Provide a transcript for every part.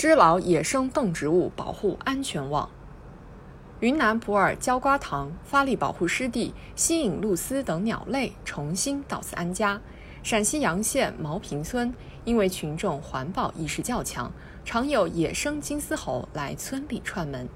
知老野生动植物保护安全网。云南普洱焦瓜塘发力保护湿地，吸引露丝等鸟类重新到此安家。陕西洋县茅坪村因为群众环保意识较强，常有野生金丝猴来村里串门。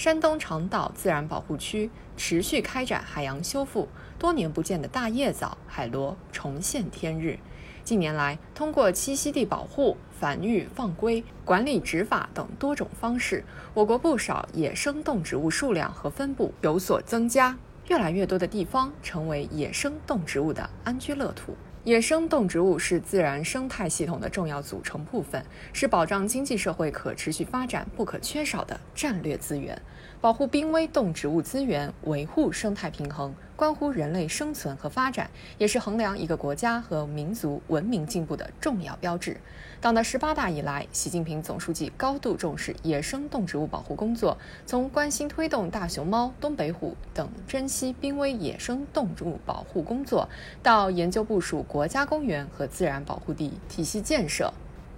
山东长岛自然保护区持续开展海洋修复，多年不见的大叶藻、海螺重现天日。近年来，通过栖息地保护、繁育放归、管理执法等多种方式，我国不少野生动植物数量和分布有所增加，越来越多的地方成为野生动植物的安居乐土。野生动植物是自然生态系统的重要组成部分，是保障经济社会可持续发展不可缺少的战略资源。保护濒危动植物资源，维护生态平衡，关乎人类生存和发展，也是衡量一个国家和民族文明进步的重要标志。党的十八大以来，习近平总书记高度重视野生动植物保护工作，从关心推动大熊猫、东北虎等珍稀濒危野生动植物保护工作，到研究部署国家公园和自然保护地体系建设。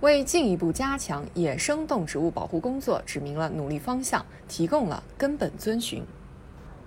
为进一步加强野生动植物保护工作指明了努力方向，提供了根本遵循。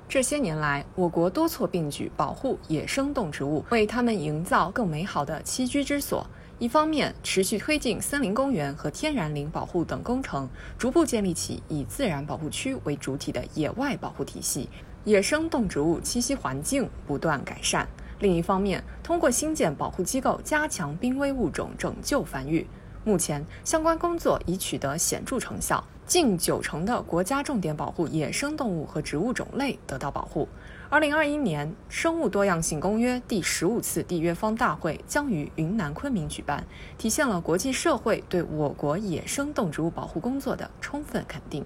这些年来，我国多措并举保护野生动植物，为它们营造更美好的栖居之所。一方面，持续推进森林公园和天然林保护等工程，逐步建立起以自然保护区为主体的野外保护体系，野生动植物栖息环境不断改善；另一方面，通过新建保护机构，加强濒危物种拯救繁育。目前，相关工作已取得显著成效，近九成的国家重点保护野生动物和植物种类得到保护。二零二一年《生物多样性公约》第十五次缔约方大会将于云南昆明举办，体现了国际社会对我国野生动植物保护工作的充分肯定。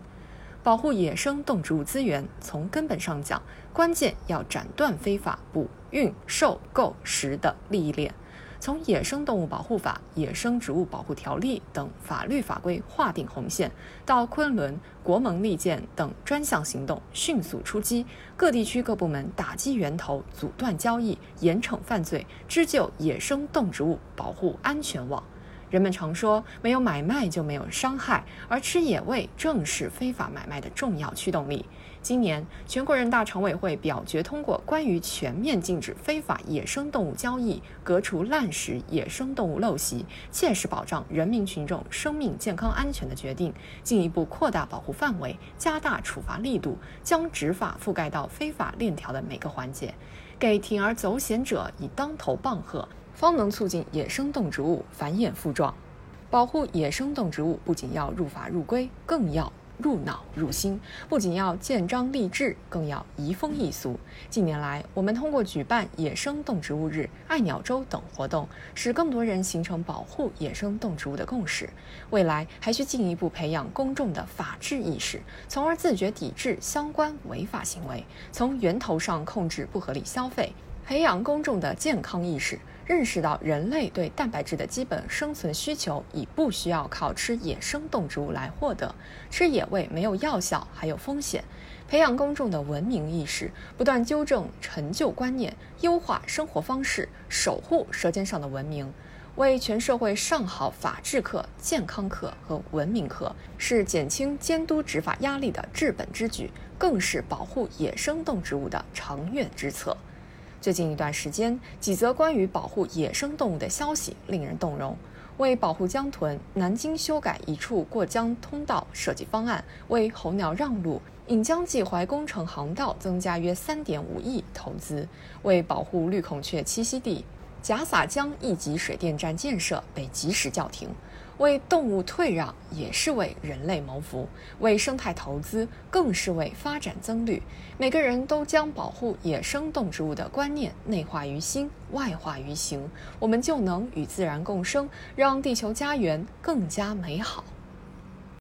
保护野生动植物资源，从根本上讲，关键要斩断非法捕、运、售、购、食的利益链。从《野生动物保护法》《野生植物保护条例》等法律法规划定红线，到昆仑国盟利剑等专项行动迅速出击，各地区各部门打击源头，阻断交易，严惩犯罪，织就野生动植物保护安全网。人们常说，没有买卖就没有伤害，而吃野味正是非法买卖的重要驱动力。今年，全国人大常委会表决通过关于全面禁止非法野生动物交易、革除滥食野生动物陋习、切实保障人民群众生命健康安全的决定，进一步扩大保护范围，加大处罚力度，将执法覆盖到非法链条的每个环节，给铤而走险者以当头棒喝。方能促进野生动植物繁衍复壮。保护野生动植物不仅要入法入规，更要入脑入心；不仅要建章立制，更要移风易俗。近年来，我们通过举办野生动植物日、爱鸟周等活动，使更多人形成保护野生动植物的共识。未来还需进一步培养公众的法治意识，从而自觉抵制相关违法行为，从源头上控制不合理消费。培养公众的健康意识，认识到人类对蛋白质的基本生存需求已不需要靠吃野生动植物来获得，吃野味没有药效，还有风险。培养公众的文明意识，不断纠正陈旧观念，优化生活方式，守护舌尖上的文明，为全社会上好法治课、健康课和文明课，是减轻监督执法压力的治本之举，更是保护野生动植物的长远之策。最近一段时间，几则关于保护野生动物的消息令人动容。为保护江豚，南京修改一处过江通道设计方案；为候鸟让路，引江济淮工程航道增加约三点五亿投资；为保护绿孔雀栖息地，贾洒江一级水电站建设被及时叫停。为动物退让，也是为人类谋福；为生态投资，更是为发展增绿。每个人都将保护野生动植物的观念内化于心、外化于行，我们就能与自然共生，让地球家园更加美好。